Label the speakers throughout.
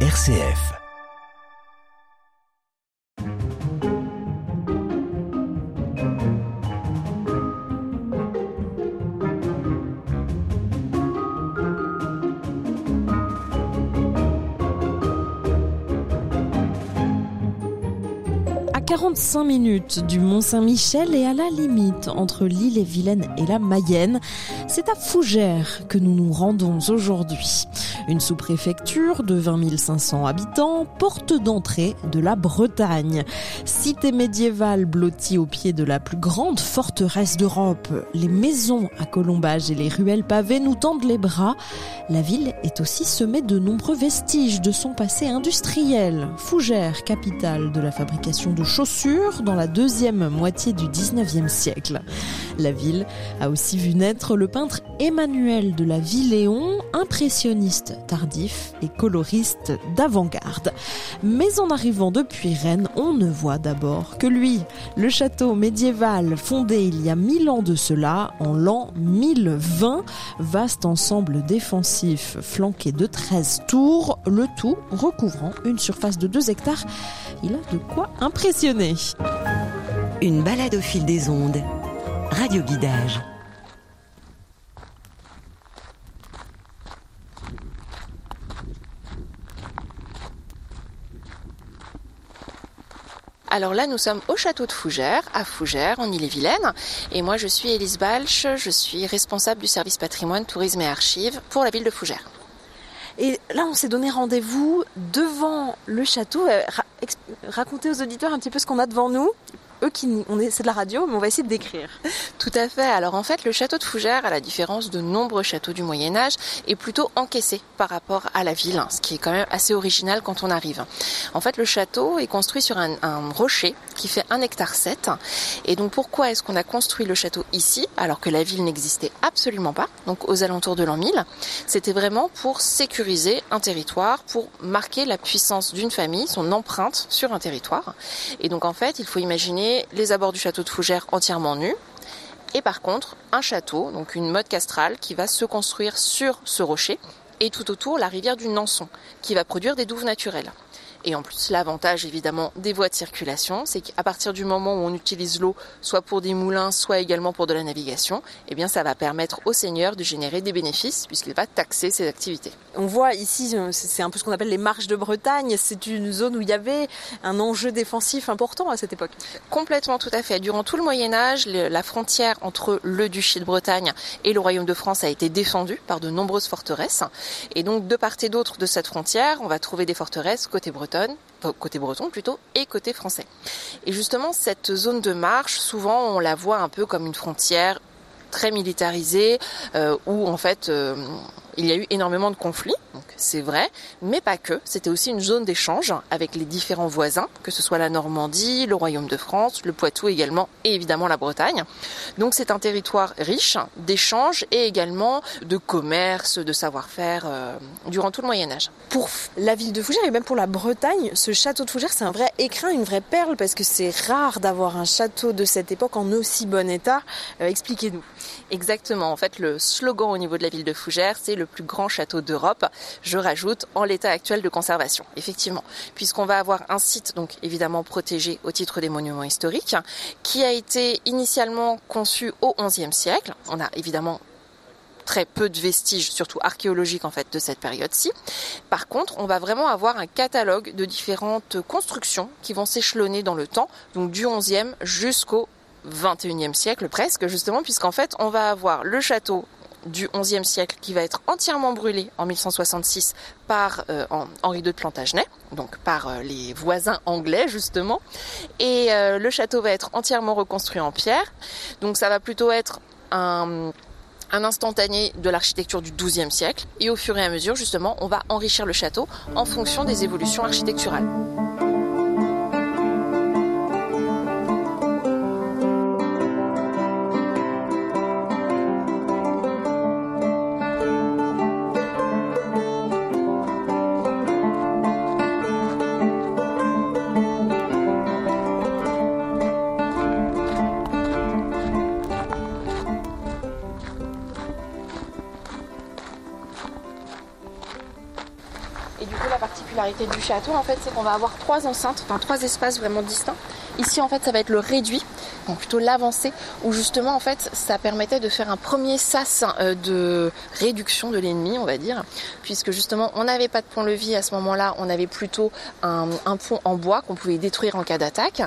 Speaker 1: RCF.
Speaker 2: À 45 minutes du Mont-Saint-Michel et à la limite entre l'île et Vilaine et la Mayenne, c'est à Fougères que nous nous rendons aujourd'hui. Une sous-préfecture de 20 500 habitants, porte d'entrée de la Bretagne. Cité médiévale blottie au pied de la plus grande forteresse d'Europe. Les maisons à colombage et les ruelles pavées nous tendent les bras. La ville est aussi semée de nombreux vestiges de son passé industriel. Fougères, capitale de la fabrication de chaussures dans la deuxième moitié du 19e siècle. La ville a aussi vu naître le peintre Emmanuel de la Villéon, impressionniste tardif et coloriste d'avant-garde. Mais en arrivant depuis Rennes, on ne voit d'abord que lui. Le château médiéval fondé il y a mille ans de cela, en l'an 1020, vaste ensemble défensif flanqué de 13 tours, le tout recouvrant une surface de 2 hectares. Il a de quoi impressionner.
Speaker 1: Une balade au fil des ondes. Radio Guidage.
Speaker 3: Alors là, nous sommes au château de Fougères, à Fougères, en Ille-et-Vilaine. Et moi, je suis Élise Balch, je suis responsable du service patrimoine, tourisme et archives pour la ville de Fougères.
Speaker 2: Et là, on s'est donné rendez-vous devant le château. Euh, racontez aux auditeurs un petit peu ce qu'on a devant nous. On est, c'est de la radio, mais on va essayer de décrire.
Speaker 3: Tout à fait. Alors en fait, le château de Fougères, à la différence de nombreux châteaux du Moyen Âge, est plutôt encaissé par rapport à la ville, ce qui est quand même assez original quand on arrive. En fait, le château est construit sur un, un rocher qui fait 1 hectare 7. Et donc pourquoi est-ce qu'on a construit le château ici, alors que la ville n'existait absolument pas, donc aux alentours de l'an 1000 C'était vraiment pour sécuriser un territoire, pour marquer la puissance d'une famille, son empreinte sur un territoire. Et donc en fait, il faut imaginer les abords du château de Fougères entièrement nus, et par contre un château, donc une mode castrale qui va se construire sur ce rocher et tout autour la rivière du Nanson qui va produire des douves naturelles. Et en plus, l'avantage évidemment des voies de circulation, c'est qu'à partir du moment où on utilise l'eau, soit pour des moulins, soit également pour de la navigation, eh bien ça va permettre au seigneur de générer des bénéfices puisqu'il va taxer ses activités.
Speaker 2: On voit ici, euh, c'est un peu ce qu'on appelle les marches de Bretagne. C'est une zone où il y avait un enjeu défensif important à cette époque.
Speaker 3: Complètement, tout à fait. Durant tout le Moyen Âge, la frontière entre le duché de Bretagne et le royaume de France a été défendue par de nombreuses forteresses. Et donc, de part et d'autre de cette frontière, on va trouver des forteresses côté côté breton plutôt, et côté français. Et justement, cette zone de marche, souvent, on la voit un peu comme une frontière très militarisée, euh, où en fait, euh, il y a eu énormément de conflits, donc c'est vrai, mais pas que. C'était aussi une zone d'échange avec les différents voisins, que ce soit la Normandie, le Royaume de France, le Poitou également, et évidemment la Bretagne. Donc c'est un territoire riche d'échanges et également de commerce, de savoir-faire euh, durant tout le Moyen Âge.
Speaker 2: Pour la ville de Fougères et même pour la Bretagne, ce château de Fougères, c'est un vrai écrin, une vraie perle, parce que c'est rare d'avoir un château de cette époque en aussi bon état. Euh, Expliquez-nous.
Speaker 3: Exactement. En fait, le slogan au niveau de la ville de Fougères, c'est le plus grand château d'Europe. Je rajoute en l'état actuel de conservation. Effectivement, puisqu'on va avoir un site donc évidemment protégé au titre des monuments historiques, qui a été initialement conçu au XIe siècle. On a évidemment très peu de vestiges, surtout archéologiques en fait, de cette période-ci. Par contre, on va vraiment avoir un catalogue de différentes constructions qui vont s'échelonner dans le temps, donc du 11e jusqu'au 21e siècle presque, justement, puisqu'en fait, on va avoir le château du 11e siècle qui va être entièrement brûlé en 1166 par euh, Henri II de Plantagenet, donc par euh, les voisins anglais justement. Et euh, le château va être entièrement reconstruit en pierre. Donc ça va plutôt être un un instantané de l'architecture du XIIe siècle et au fur et à mesure justement on va enrichir le château en fonction des évolutions architecturales. Du château, en fait, c'est qu'on va avoir trois enceintes, enfin trois espaces vraiment distincts. Ici, en fait, ça va être le réduit, donc plutôt l'avancé, où justement, en fait, ça permettait de faire un premier sas euh, de réduction de l'ennemi, on va dire, puisque justement, on n'avait pas de pont-levis à ce moment-là, on avait plutôt un, un pont en bois qu'on pouvait détruire en cas d'attaque.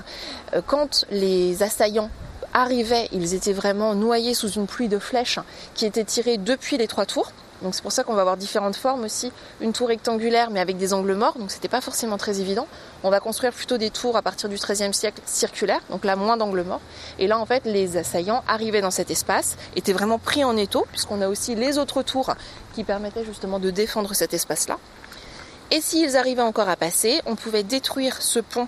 Speaker 3: Euh, quand les assaillants arrivaient, ils étaient vraiment noyés sous une pluie de flèches qui étaient tirées depuis les trois tours. Donc c'est pour ça qu'on va avoir différentes formes aussi. Une tour rectangulaire mais avec des angles morts, donc c'était pas forcément très évident. On va construire plutôt des tours à partir du XIIIe siècle circulaires, donc là moins d'angles morts. Et là en fait les assaillants arrivaient dans cet espace, étaient vraiment pris en étau, puisqu'on a aussi les autres tours qui permettaient justement de défendre cet espace-là. Et s'ils arrivaient encore à passer, on pouvait détruire ce pont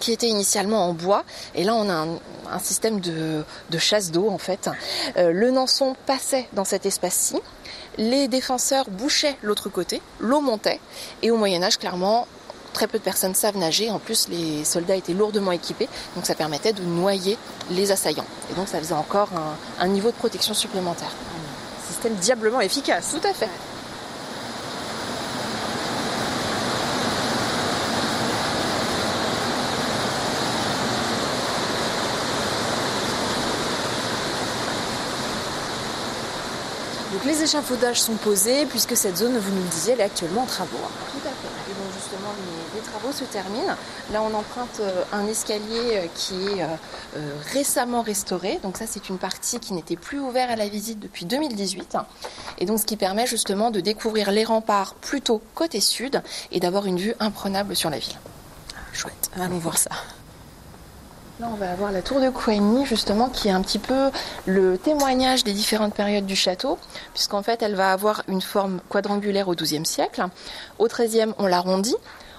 Speaker 3: qui était initialement en bois. Et là, on a un, système de, de chasse d'eau, en fait. Euh, le Nanson passait dans cet espace-ci. Les défenseurs bouchaient l'autre côté. L'eau montait. Et au Moyen-Âge, clairement, très peu de personnes savent nager. En plus, les soldats étaient lourdement équipés. Donc, ça permettait de noyer les assaillants. Et donc, ça faisait encore un, un niveau de protection supplémentaire.
Speaker 2: Un système diablement efficace.
Speaker 3: Tout à fait.
Speaker 2: Donc les échafaudages sont posés puisque cette zone, vous nous le disiez, elle est actuellement en travaux.
Speaker 3: Tout à fait. Et donc justement, les, les travaux se terminent. Là, on emprunte euh, un escalier euh, qui est euh, récemment restauré. Donc ça, c'est une partie qui n'était plus ouverte à la visite depuis 2018. Et donc ce qui permet justement de découvrir les remparts plutôt côté sud et d'avoir une vue imprenable sur la ville.
Speaker 2: Chouette, allons voir ça.
Speaker 3: Là, on va avoir la tour de Coigny, justement, qui est un petit peu le témoignage des différentes périodes du château, puisqu'en fait, elle va avoir une forme quadrangulaire au XIIe siècle. Au XIIIe, on l'arrondit.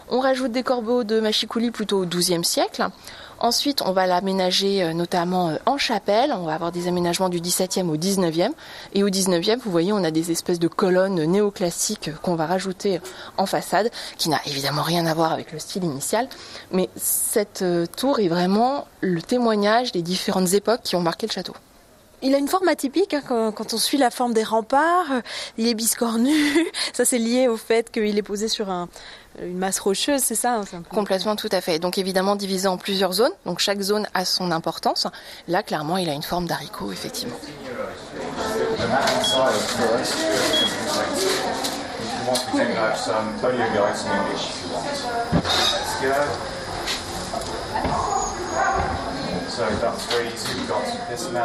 Speaker 3: On rajoute des corbeaux de machicoulis plutôt au XIIe siècle. Ensuite, on va l'aménager euh, notamment euh, en chapelle. On va avoir des aménagements du XVIIe au XIXe. Et au XIXe, vous voyez, on a des espèces de colonnes néoclassiques qu'on va rajouter en façade, qui n'a évidemment rien à voir avec le style initial. Mais cette euh, tour est vraiment le témoignage des différentes époques qui ont marqué le château.
Speaker 2: Il a une forme atypique hein, quand, quand, on suit la forme des remparts. Il est biscornu. Ça, c'est lié au fait qu'il est posé sur un, une masse rocheuse, c'est ça hein,
Speaker 3: peu... Complètement, tout à fait. Donc évidemment divisé en plusieurs zones. Donc chaque zone a son importance. Là, clairement, il a une forme d'haricot, effectivement.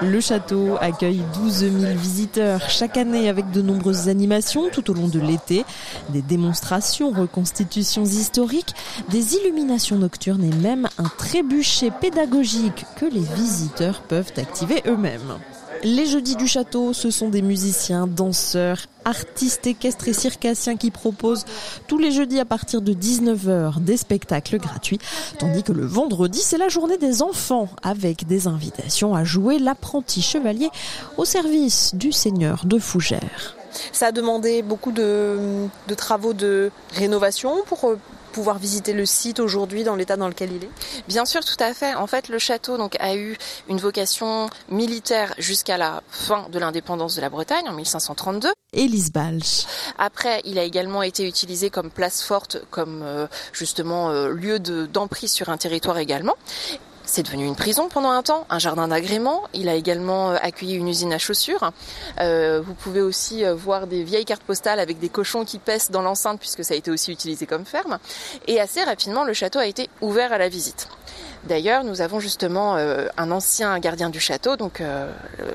Speaker 2: Le château accueille 12 000 visiteurs chaque année avec de nombreuses animations tout au long de l'été, des démonstrations, reconstitutions historiques, des illuminations nocturnes et même un trébuchet pédagogique que les visiteurs peuvent activer eux-mêmes. Les jeudis du château, ce sont des musiciens, danseurs, artistes équestres et circassiens qui proposent tous les jeudis à partir de 19h des spectacles gratuits, tandis que le vendredi, c'est la journée des enfants avec des invitations à jouer l'apprenti chevalier au service du seigneur de Fougères. Ça a demandé beaucoup de, de travaux de rénovation pour pouvoir visiter le site aujourd'hui dans l'état dans lequel il est
Speaker 3: Bien sûr, tout à fait. En fait, le château donc a eu une vocation militaire jusqu'à la fin de l'indépendance de la Bretagne en 1532.
Speaker 2: Élise Balch.
Speaker 3: Après, il a également été utilisé comme place forte, comme euh, justement euh, lieu d'emprise sur un territoire également. C'est devenu une prison pendant un temps, un jardin d'agrément. Il a également accueilli une usine à chaussures. Euh, vous pouvez aussi voir des vieilles cartes postales avec des cochons qui pèsent dans l'enceinte puisque ça a été aussi utilisé comme ferme. Et assez rapidement, le château a été ouvert à la visite. D'ailleurs, nous avons justement euh, un ancien gardien du château, donc euh,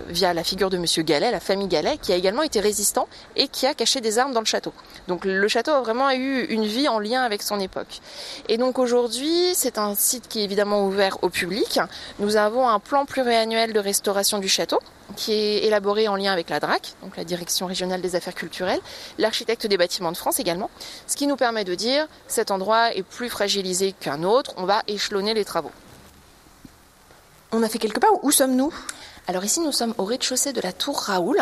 Speaker 3: via la figure de Monsieur Gallet, la famille Gallet, qui a également été résistant et qui a caché des armes dans le château. Donc le château a vraiment eu une vie en lien avec son époque. Et donc aujourd'hui, c'est un site qui est évidemment ouvert au public. Nous avons un plan pluriannuel de restauration du château qui est élaboré en lien avec la DRAC, donc la Direction régionale des affaires culturelles, l'architecte des bâtiments de France également, ce qui nous permet de dire cet endroit est plus fragilisé qu'un autre, on va échelonner les travaux.
Speaker 2: On a fait quelque part Où sommes-nous?
Speaker 3: Alors ici, nous sommes au rez-de-chaussée de la tour Raoul,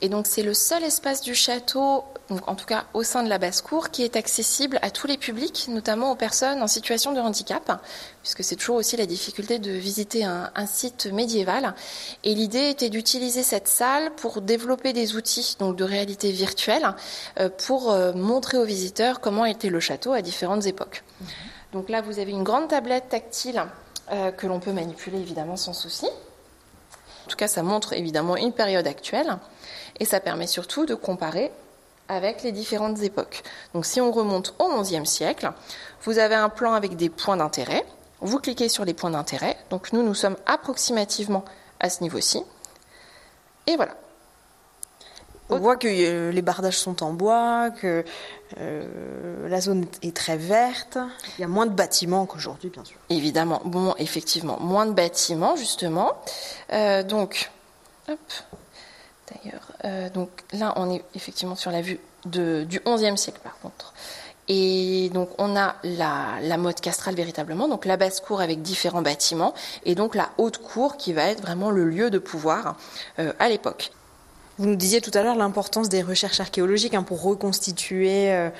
Speaker 3: et donc c'est le seul espace du château en tout cas au sein de la basse-cour, qui est accessible à tous les publics, notamment aux personnes en situation de handicap, puisque c'est toujours aussi la difficulté de visiter un, site médiéval. Et l'idée était d'utiliser cette salle pour développer des outils donc de réalité virtuelle euh, pour euh, montrer aux visiteurs comment était le château à différentes époques. Donc là, vous avez une grande tablette tactile euh, que l'on peut manipuler évidemment sans souci. En tout cas, ça montre évidemment une période actuelle et ça permet surtout de comparer avec les différentes époques. Donc si on remonte au XIe siècle, vous avez un plan avec des points d'intérêt. Vous cliquez sur les points d'intérêt. Donc nous, nous sommes approximativement à ce niveau-ci. Et voilà.
Speaker 2: On voit que euh, les bardages sont en bois, que euh, la zone est très verte. Il y a moins de bâtiments qu'aujourd'hui, bien sûr.
Speaker 3: Évidemment. Bon, effectivement, moins de bâtiments, justement. Euh, donc. D'ailleurs, donc là, on est effectivement sur la vue du XIe siècle, par contre. Et donc on a la, la, mode castrale véritablement, donc la basse cour avec différents bâtiments, et donc la haute cour qui va être vraiment le lieu de pouvoir à l'époque.
Speaker 2: Vous nous disiez tout à l'heure l'importance des recherches archéologiques hein, pour reconstituer euh,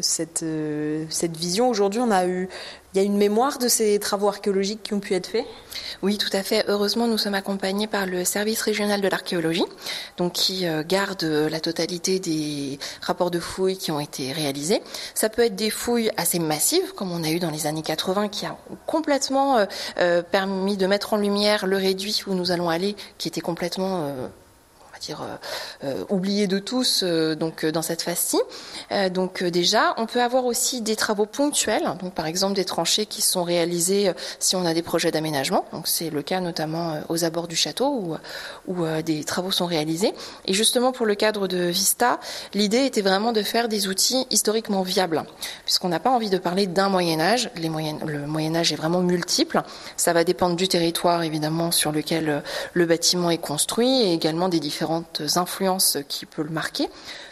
Speaker 2: cette, euh, cette vision. Aujourd'hui, on a eu, il y a une mémoire de ces travaux archéologiques qui ont pu être faits?
Speaker 3: Oui, tout à fait. Heureusement, nous sommes accompagnés par le service régional de l'archéologie, donc qui euh, garde la totalité des rapports de fouilles qui ont été réalisés. Ça peut être des fouilles assez massives, comme on a eu dans les années 80, qui a complètement permis de mettre en lumière le réduit où nous allons aller, qui était complètement dire euh, euh, oublié de tous euh, donc dans cette phase-ci. donc déjà, on peut avoir aussi des travaux ponctuels, donc par exemple des tranchées qui sont réalisées si on a des projets d'aménagement. Donc c'est le cas notamment aux abords du château où, où des travaux sont réalisés. Et justement pour le cadre de Vista, l'idée était vraiment de faire des outils historiquement viables, puisqu'on n'a pas envie de parler d'un Moyen Âge. Les moyen, le Moyen Âge est vraiment multiple. Ça va dépendre du territoire évidemment sur lequel le bâtiment est construit et également des différents influences qui peuvent le marquer.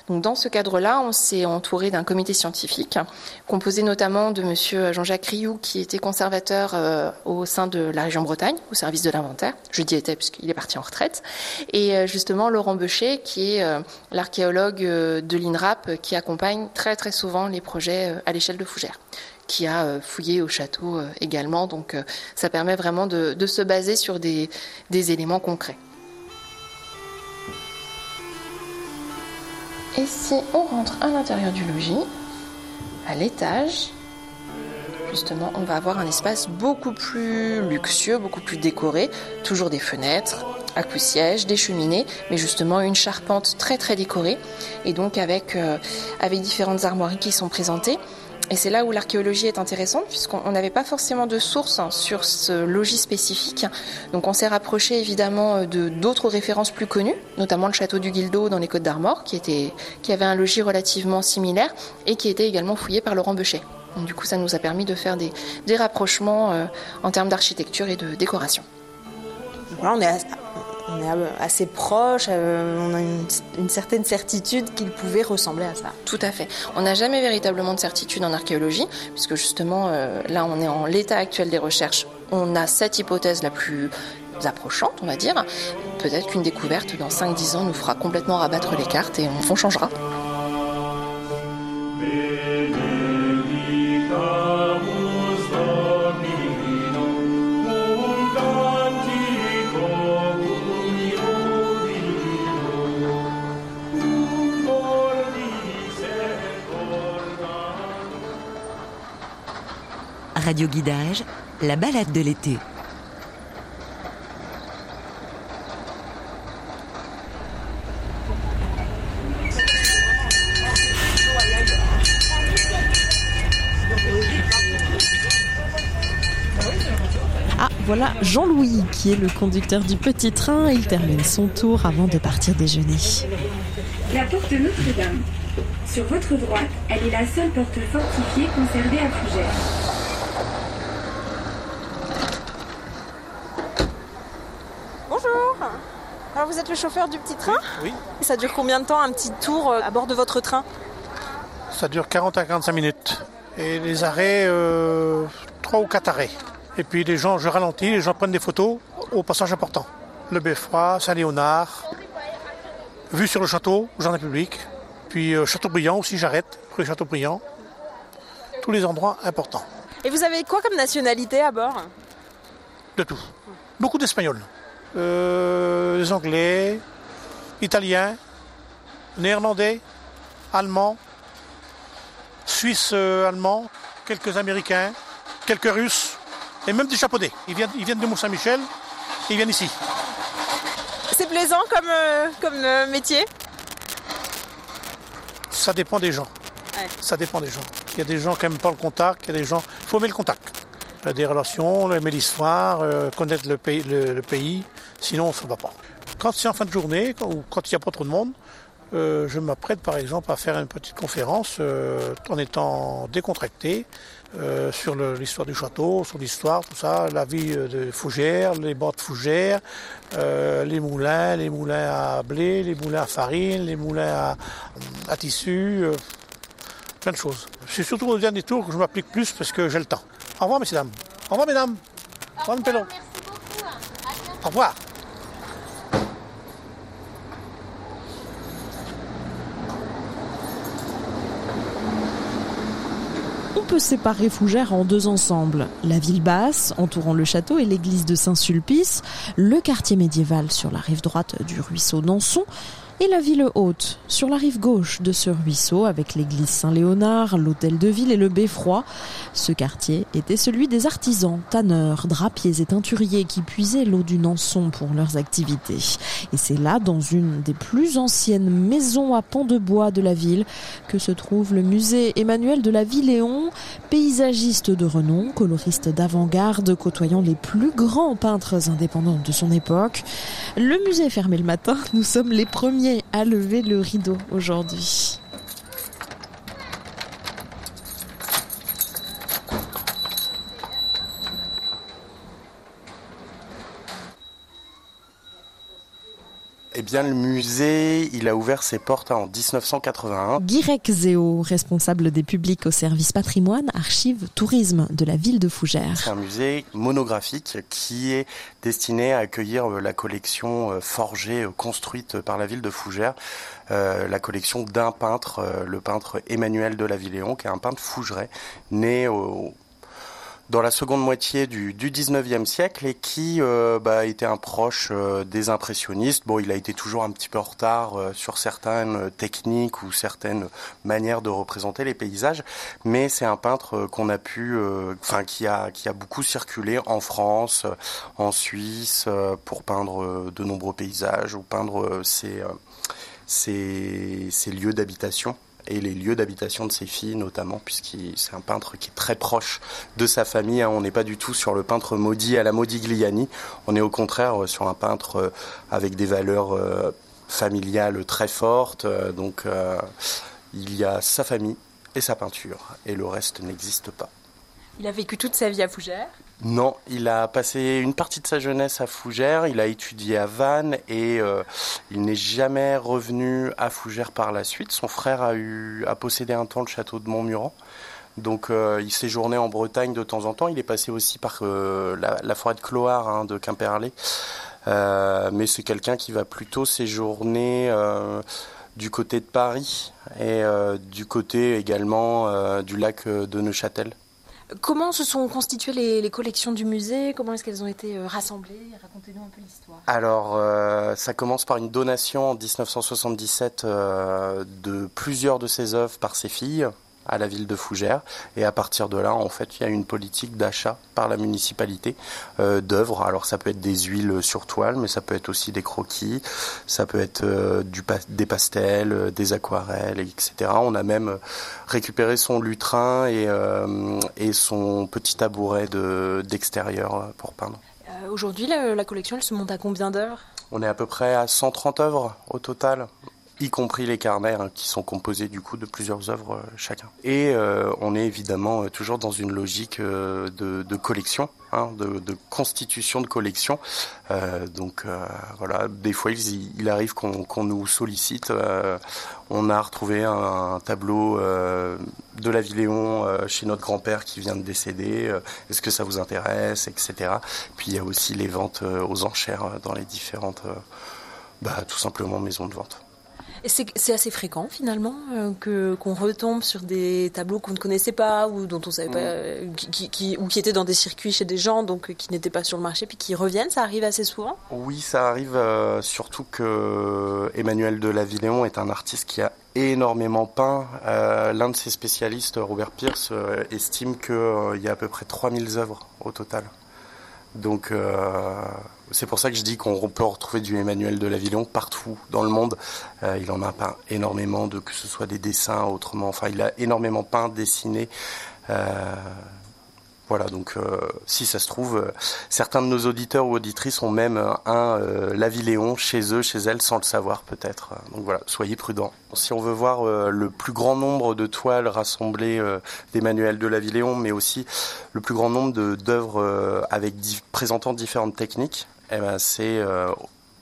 Speaker 3: Donc dans ce cadre-là, on s'est entouré d'un comité scientifique composé notamment de monsieur Jean-Jacques Rioux qui était conservateur euh, au sein de la région Bretagne au service de l'inventaire. Je dis était puisqu'il est parti en retraite et euh, justement Laurent Beucher qui est euh, l'archéologue de l'INRAP qui accompagne très très souvent les projets à l'échelle de Fougères qui a fouillé au château également. Donc ça permet vraiment de, se baser sur des éléments concrets. Et si on rentre à l'intérieur du logis, à l'étage, justement, on va avoir un espace beaucoup plus luxueux, beaucoup plus décoré, toujours des fenêtres, à coups-sièges, des cheminées, mais justement une charpente très très décorée, et donc avec, euh, avec différentes armoiries qui sont présentées. Et c'est là où l'archéologie est intéressante, puisqu'on n'avait pas forcément de sources hein, sur ce logis spécifique. Donc on s'est rapproché évidemment euh, de d'autres références plus connues, notamment le château du Guildo dans les Côtes d'Armor, qui, avait un logis relativement similaire et qui était également fouillé par Laurent Beuchet. Donc, du coup, ça nous a permis de faire des, des rapprochements euh, en termes d'architecture et de décoration.
Speaker 2: Voilà, on est on est assez proche, euh, on a une, certaine certitude qu'il pouvait ressembler à ça.
Speaker 3: Tout à fait. On n'a jamais véritablement de certitude en archéologie, puisque justement, euh, là, on est en l'état actuel des recherches. On a cette hypothèse la plus approchante, on va dire. Peut-être qu'une découverte dans 5-10 ans nous fera complètement rabattre les cartes et on changera.
Speaker 1: Radio Guidage, la balade de l'été.
Speaker 2: Ah, voilà Jean-Louis qui est le conducteur du petit train. Il termine son tour avant de partir déjeuner.
Speaker 4: La porte de Notre-Dame. Sur votre droite, elle est la seule porte fortifiée conservée à Fougères.
Speaker 2: vous êtes le chauffeur du petit train
Speaker 5: Oui.
Speaker 2: Et ça dure combien de temps un petit tour euh, à bord de votre train
Speaker 5: Ça dure 40 à 45 minutes. Et les arrêts, euh, 3 ou 4 arrêts. Et puis les gens, je ralentis, les gens prennent des photos au passage important. Le Beffroi, Saint-Léonard, vue sur le château, jardin public. puis euh, Châteaubriand aussi, j'arrête, rue Châteaubriand. Tous les endroits importants.
Speaker 2: Et vous avez quoi comme nationalité à bord?
Speaker 5: De tout. Beaucoup d'Espagnols. Euh, les Anglais, Italiens, Néerlandais, Allemands, Suisses euh, allemands, quelques Américains, quelques Russes et même des Japonais. Ils viennent, ils viennent de Mont-Saint-Michel et ils viennent ici.
Speaker 2: C'est plaisant comme, euh, comme métier?
Speaker 5: Ça dépend des gens.
Speaker 2: Ouais.
Speaker 5: Ça dépend des gens. Il y a des gens qui n'aiment pas le contact, il y a des gens. Il faut aimer le contact. A des relations, aimer l'histoire, euh, connaître le pays, le, pays. Sinon, ça ne va pas. Quand c'est en fin de journée, ou quand il n'y a pas trop de monde, euh, je m'apprête par exemple à faire une petite conférence euh, en étant décontracté euh, sur l'histoire du château, sur l'histoire, tout ça, la vie euh, de Fougères, les bords de Fougères, euh, les moulins, les moulins à blé, les moulins à farine, les moulins à, à tissu, euh, plein de choses. C'est surtout au dernier tour que je m'applique plus parce que j'ai le temps. Au revoir, messieurs, dames. Au revoir, mesdames. Au revoir, M. Pello. Au revoir.
Speaker 2: On peut séparer Fougères en deux ensembles. La ville basse, entourant le château, et l'église de Saint-Sulpice, le quartier médiéval sur la rive droite du ruisseau d'Anson, et la ville haute, sur la rive gauche de ce ruisseau, avec l'église Saint-Léonard, l'hôtel de ville et le beffroi. Ce quartier était celui des artisans, tanneurs, drapiers et teinturiers qui puisaient l'eau du Nanson pour leurs activités. Et c'est là, dans une des plus anciennes maisons à pans de bois de la ville, que se trouve le musée Emmanuel de la Villéon, paysagiste de renom, coloriste d'avant-garde, côtoyant les plus grands peintres indépendants de son époque. Le musée est fermé le matin, nous sommes les premiers à lever le rideau aujourd'hui.
Speaker 6: Eh bien, le musée, il a ouvert ses portes en 1981.
Speaker 2: Guirec Zéo, responsable des publics au service patrimoine, archives, tourisme de la ville de Fougères.
Speaker 6: C'est un musée monographique qui est destiné à accueillir euh, la collection euh, forgée, euh, construite par la ville de Fougères, euh, la collection d'un peintre, le peintre Emmanuel de la Villéon, qui est un peintre fougerais, né au, dans la seconde moitié du, du 19e siècle et qui euh, bah, était un proche euh, des impressionnistes. Bon, il a été toujours un petit peu en retard euh, sur certaines techniques ou certaines manières de représenter les paysages, mais c'est un peintre qu'on a pu, enfin qui a qui a beaucoup circulé en France, en Suisse pour peindre de nombreux paysages ou peindre ses lieux d'habitation et les lieux d'habitation de ses filles notamment, puisqu'il c'est un peintre qui est très proche de sa famille. hein. On n'est pas du tout sur le peintre maudit à la Modigliani, on est au contraire euh, sur un peintre euh, avec des valeurs euh, familiales très fortes. Donc il y a sa famille et sa peinture, et le reste n'existe pas.
Speaker 2: Il a vécu toute sa vie à Fougères.
Speaker 6: Non, il a passé une partie de sa jeunesse à Fougères, il a étudié à Vannes et euh, il n'est jamais revenu à Fougères par la suite. Son frère a, eu, a possédé un temps le château de Montmuran. Donc euh, il séjournait en Bretagne de temps en temps. Il est passé aussi par euh, la, la forêt de Cloire hein, de Quimperlé. Mais c'est quelqu'un qui va plutôt séjourner du côté de Paris et du côté également du lac de Neuchâtel.
Speaker 2: Comment se sont constituées les, collections du musée? Comment est-ce qu'elles ont été euh, rassemblées? Racontez-nous un peu l'histoire.
Speaker 6: Alors, euh, ça commence par une donation en 1977 euh, de plusieurs de ses œuvres par ses filles à la ville de Fougères. Et à partir de là, en fait, il y a une politique d'achat par la municipalité euh, d'œuvres. Alors, ça peut être des huiles sur toile, mais ça peut être aussi des croquis, ça peut être euh, du des pastels, euh, des aquarelles, etc. On a même récupéré son lutrin et, et son petit tabouret de- d'extérieur pour peindre.
Speaker 2: Aujourd'hui, la, la collection, elle se monte à combien d'heures?
Speaker 6: On est à peu près à 130 œuvres au total, y compris les carnets hein, qui sont composés du coup de plusieurs œuvres euh, chacun. Et euh, on est évidemment euh, toujours dans une logique de, collection, hein, de, constitution de collection. Donc voilà, des fois il, arrive qu'on nous sollicite. on a retrouvé un, tableau de la Villéon chez notre grand-père qui vient de décéder. Est-ce que ça vous intéresse, etc. Puis il y a aussi les ventes aux enchères dans les différentes, bah, tout simplement maisons de vente.
Speaker 2: C'est assez fréquent finalement euh, que qu'on retombe sur des tableaux qu'on ne connaissait pas ou dont on savait pas, euh, qui, qui, ou qui étaient dans des circuits chez des gens donc euh, qui n'étaient pas sur le marché puis qui reviennent. Ça arrive assez souvent?
Speaker 6: Oui, ça arrive surtout que Emmanuel de Lavilléon est un artiste qui a énormément peint. L'un de ses spécialistes, Robert Pierce, estime qu'il y a à peu près 3000 œuvres au total. Donc euh, c'est pour ça que je dis qu'on peut retrouver du Emmanuel de Lavillon partout dans le monde. Euh, il en a peint énormément, de que ce soit des dessins, autrement. Enfin, il a énormément peint, dessiné. Euh, voilà, donc euh, si ça se trouve, euh, certains de nos auditeurs ou auditrices ont même un euh, Lavilléon chez eux, chez elles, sans le savoir peut-être. Donc voilà, soyez prudents. Si on veut voir le plus grand nombre de toiles rassemblées d'Emmanuel de Lavilléon, mais aussi le plus grand nombre d'œuvres avec présentant différentes techniques, eh ben, c'est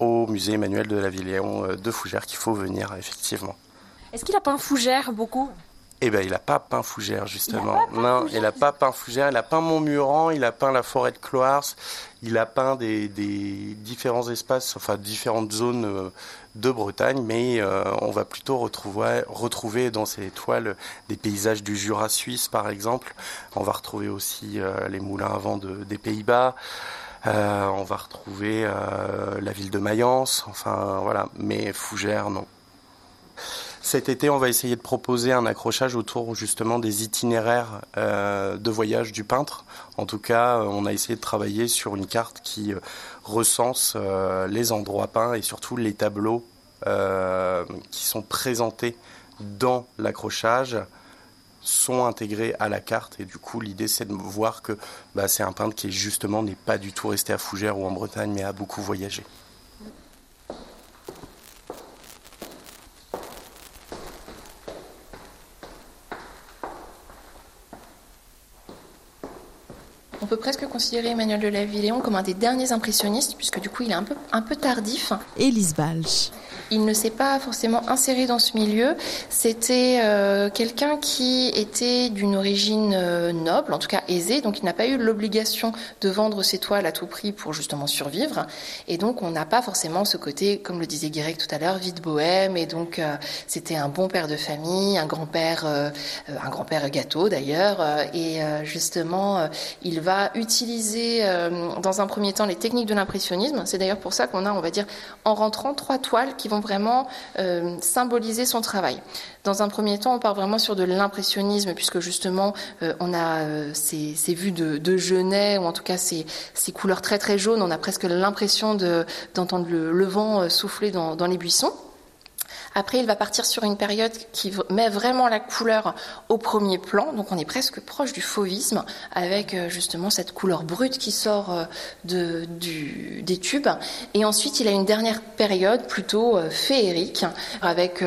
Speaker 6: au musée Emmanuel de Lavilléon de Fougères qu'il faut venir effectivement.
Speaker 2: Est-ce qu'il a peint Fougères beaucoup?
Speaker 6: Eh ben, il a pas peint Fougère, justement. non, il a pas peint Fougère. Il a peint Montmurant, il a peint la forêt de Cloars, il a peint des, différents espaces, enfin différentes zones euh, de Bretagne, mais euh, on va plutôt retrouver, retrouver dans ces toiles des paysages du Jura suisse, par exemple. On va retrouver aussi euh, les moulins à vent des Pays-Bas. on va retrouver la ville de Mayence, enfin voilà, mais Fougère, non. Cet été, on va essayer de proposer un accrochage autour justement des itinéraires euh, de voyage du peintre. En tout cas, euh, on a essayé de travailler sur une carte qui euh, recense les endroits peints et surtout les tableaux qui sont présentés dans l'accrochage sont intégrés à la carte et du coup l'idée c'est de voir que bah, c'est un peintre qui justement n'est pas du tout resté à Fougères ou en Bretagne mais a beaucoup voyagé.
Speaker 3: Peut presque considérer Emmanuel de Lavilléon comme un des derniers impressionnistes, puisque du coup il est un peu, un peu tardif.
Speaker 2: Élise Balch.
Speaker 3: Il ne s'est pas forcément inséré dans ce milieu. C'était euh, quelqu'un qui était d'une origine euh, noble, en tout cas aisée, donc il n'a pas eu l'obligation de vendre ses toiles à tout prix pour justement survivre. Et donc on n'a pas forcément ce côté, comme le disait Guirec tout à l'heure, vide bohème. Et donc euh, c'était un bon père de famille, un grand-père, un grand-père gâteau d'ailleurs. et justement, il va utiliser dans un premier temps les techniques de l'impressionnisme. C'est d'ailleurs pour ça qu'on a, on va dire, en rentrant trois toiles qui vont vraiment euh, symboliser son travail. Dans un premier temps, on part vraiment sur de l'impressionnisme, puisque justement, euh, on a euh, ces, vues de, Genet, ou en tout cas ces, ces, couleurs très très jaunes. On a presque l'impression d'entendre le, vent souffler dans les buissons. Après, il va partir sur une période qui met vraiment la couleur au premier plan. Donc, on est presque proche du fauvisme avec euh, justement cette couleur brute qui sort euh, des tubes. Et ensuite, il a une dernière période plutôt euh, féerique avec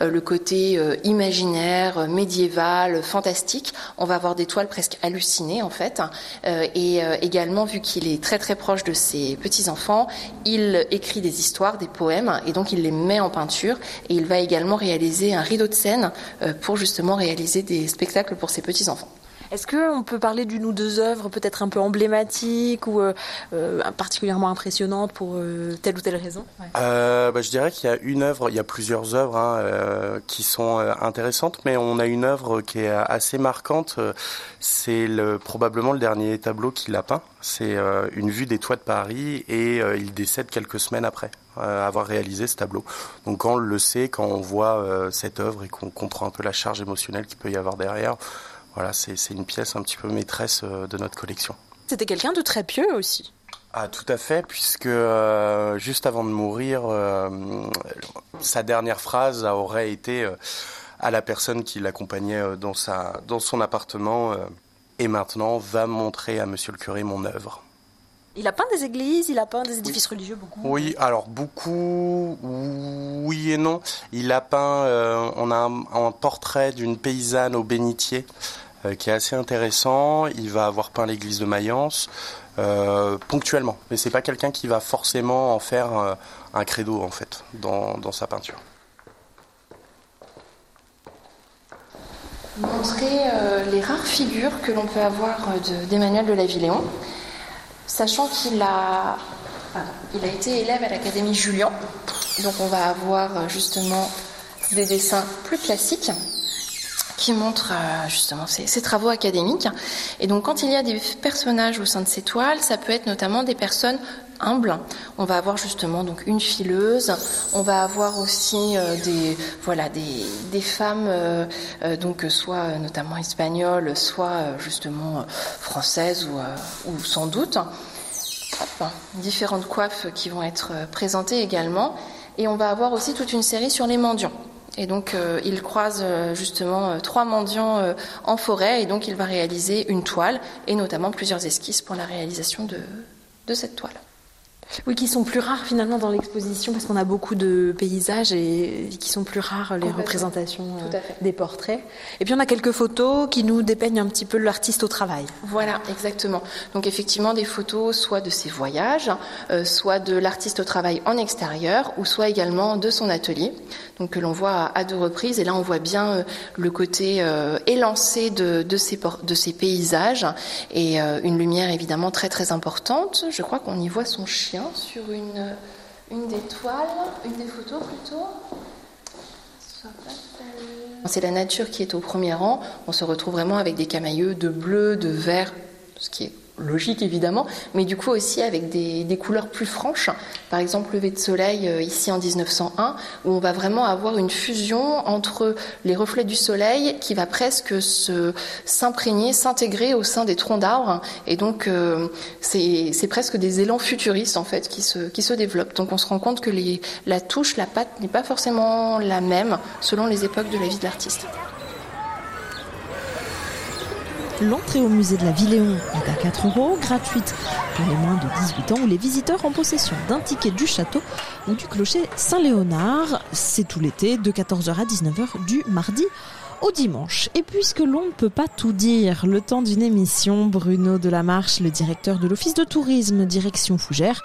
Speaker 3: le côté imaginaire, médiéval, fantastique. On va avoir des toiles presque hallucinées en fait. Et également, vu qu'il est très très proche de ses petits enfants, il écrit des histoires, des poèmes, et donc il les met en peinture et il va également réaliser un rideau de scène euh, pour justement réaliser des spectacles pour ses petits-enfants.
Speaker 2: Est-ce qu'on peut parler d'une ou deux œuvres peut-être un peu emblématiques ou euh, euh, particulièrement impressionnantes pour telle ou telle raison?
Speaker 6: Bah, Je dirais qu'il y a une œuvre, il y a plusieurs œuvres hein, qui sont intéressantes, mais on a une œuvre qui est assez marquante. C'est probablement le dernier tableau qu'il a peint. C'est une vue des toits de Paris et il décède quelques semaines après. Euh, avoir réalisé ce tableau. Donc quand on le sait, quand on voit euh, cette œuvre et qu'on comprend un peu la charge émotionnelle qu'il peut y avoir derrière, voilà, c'est une pièce un petit peu maîtresse euh, de notre collection.
Speaker 2: C'était quelqu'un de très pieux aussi.
Speaker 6: Ah, tout à fait, puisque juste avant de mourir, sa dernière phrase aurait été à la personne qui l'accompagnait dans, dans son appartement Et maintenant, va montrer à monsieur le curé mon œuvre.
Speaker 2: Il a peint des églises, il a peint des édifices religieux beaucoup.
Speaker 6: Oui, alors beaucoup, oui et non. Il a peint, euh, on a un, portrait d'une paysanne au bénitier euh, qui est assez intéressant. Il va avoir peint l'église de Mayence euh, ponctuellement, mais c'est pas quelqu'un qui va forcément en faire un credo en fait dans, dans sa peinture.
Speaker 3: Montrer les rares figures que l'on peut avoir d'Emmanuel de, de Lavilléon sachant qu'il a, été élève à l'Académie Julian. Donc on va avoir euh, justement des dessins plus classiques qui montrent euh, justement ces, travaux académiques. Et donc quand il y a des personnages au sein de ces toiles, ça peut être notamment des personnes humbles. On va avoir justement donc une fileuse. On va avoir aussi euh, des voilà des, femmes euh, donc soit notamment espagnoles, soit justement françaises ou, sans doute. différentes coiffes qui vont être présentées également. Et on va avoir aussi toute une série sur les mendiants. Et donc, euh, il croise euh, justement euh, trois mendiants en forêt, et donc il va réaliser une toile, et notamment plusieurs esquisses pour la réalisation de cette toile.
Speaker 2: Oui, qui sont plus rares finalement dans l'exposition parce qu'on a beaucoup de paysages et qui sont plus rares les représentations euh, des portraits. Et puis on a quelques photos qui nous dépeignent un petit peu l'artiste au travail.
Speaker 3: Voilà, exactement. Donc effectivement des photos soit de ses voyages, euh, soit de l'artiste au travail en extérieur, ou soit également de son atelier. Donc que l'on voit à deux reprises. Et là on voit bien euh, le côté élancé de, de, ces, de ces paysages et une lumière évidemment très très importante. Je crois qu'on y voit son chien sur une, une des toiles, une des photos plutôt. C'est la nature qui est au premier rang. On se retrouve vraiment avec des camailleux de bleu, de vert, ce qui est logique évidemment, mais du coup aussi avec des, couleurs plus franches. Par exemple, lever de soleil euh, ici en 1901, où on va vraiment avoir une fusion entre les reflets du soleil qui va presque se s'imprégner, s'intégrer au sein des troncs d'arbres, et donc euh, c'est presque des élans futuristes en fait qui se, qui se développent. Donc on se rend compte que la touche, la patte n'est pas forcément la même selon les époques de la vie de l'artiste.
Speaker 2: L'entrée au musée de la Villéon est à 4 euros, gratuite pour les moins de 18 ans ou les visiteurs en possession d'un ticket du château ou du clocher Saint-Léonard. C'est tout l'été de 14h à 19h du mardi au dimanche. Et puisque l'on ne peut pas tout dire, le temps d'une émission, Bruno Delamarche, le directeur de l'Office de tourisme direction Fougères,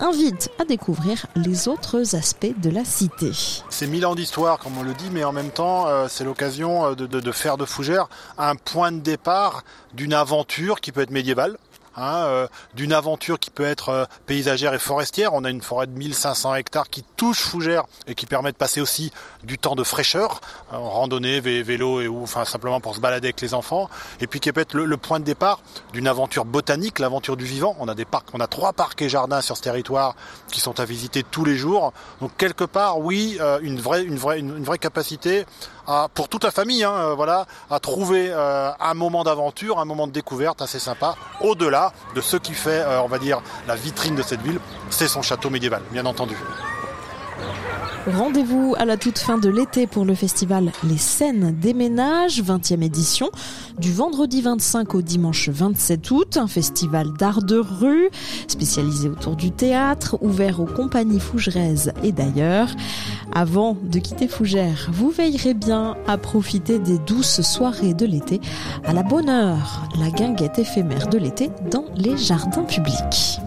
Speaker 2: invite à découvrir les autres aspects de la cité.
Speaker 7: C'est mille ans d'histoire, comme on le dit, mais en même temps, euh, c'est l'occasion euh, de, de faire de Fougères un point de départ d'une aventure qui peut être médiévale, Hein, euh, d'une aventure qui peut être euh, paysagère et forestière. On a une forêt de 1500 hectares qui touche Fougères et qui permet de passer aussi du temps de fraîcheur, euh, en randonnée, vélo et ou enfin simplement pour se balader avec les enfants. Et puis qui peut être le, point de départ d'une aventure botanique, l'aventure du vivant. On a des parcs, on a trois parcs et jardins sur ce territoire qui sont à visiter tous les jours. Donc quelque part, oui, une une vraie capacité pour toute la famille, hein, euh, voilà, à trouver euh, un moment d'aventure, un moment de découverte assez sympa, au-delà de ce qui fait, euh, on va dire, la vitrine de cette ville, c'est son château médiéval, bien entendu.
Speaker 2: Rendez-vous à la toute fin de l'été pour le festival Les Scènes des Ménages, 20e édition, du vendredi 25 au dimanche 27 août, un festival d'art de rue spécialisé autour du théâtre, ouvert aux compagnies fougeraises et d'ailleurs. Avant de quitter Fougères, vous veillerez bien à profiter des douces soirées de l'été, à la bonne heure, la guinguette éphémère de l'été dans les jardins publics.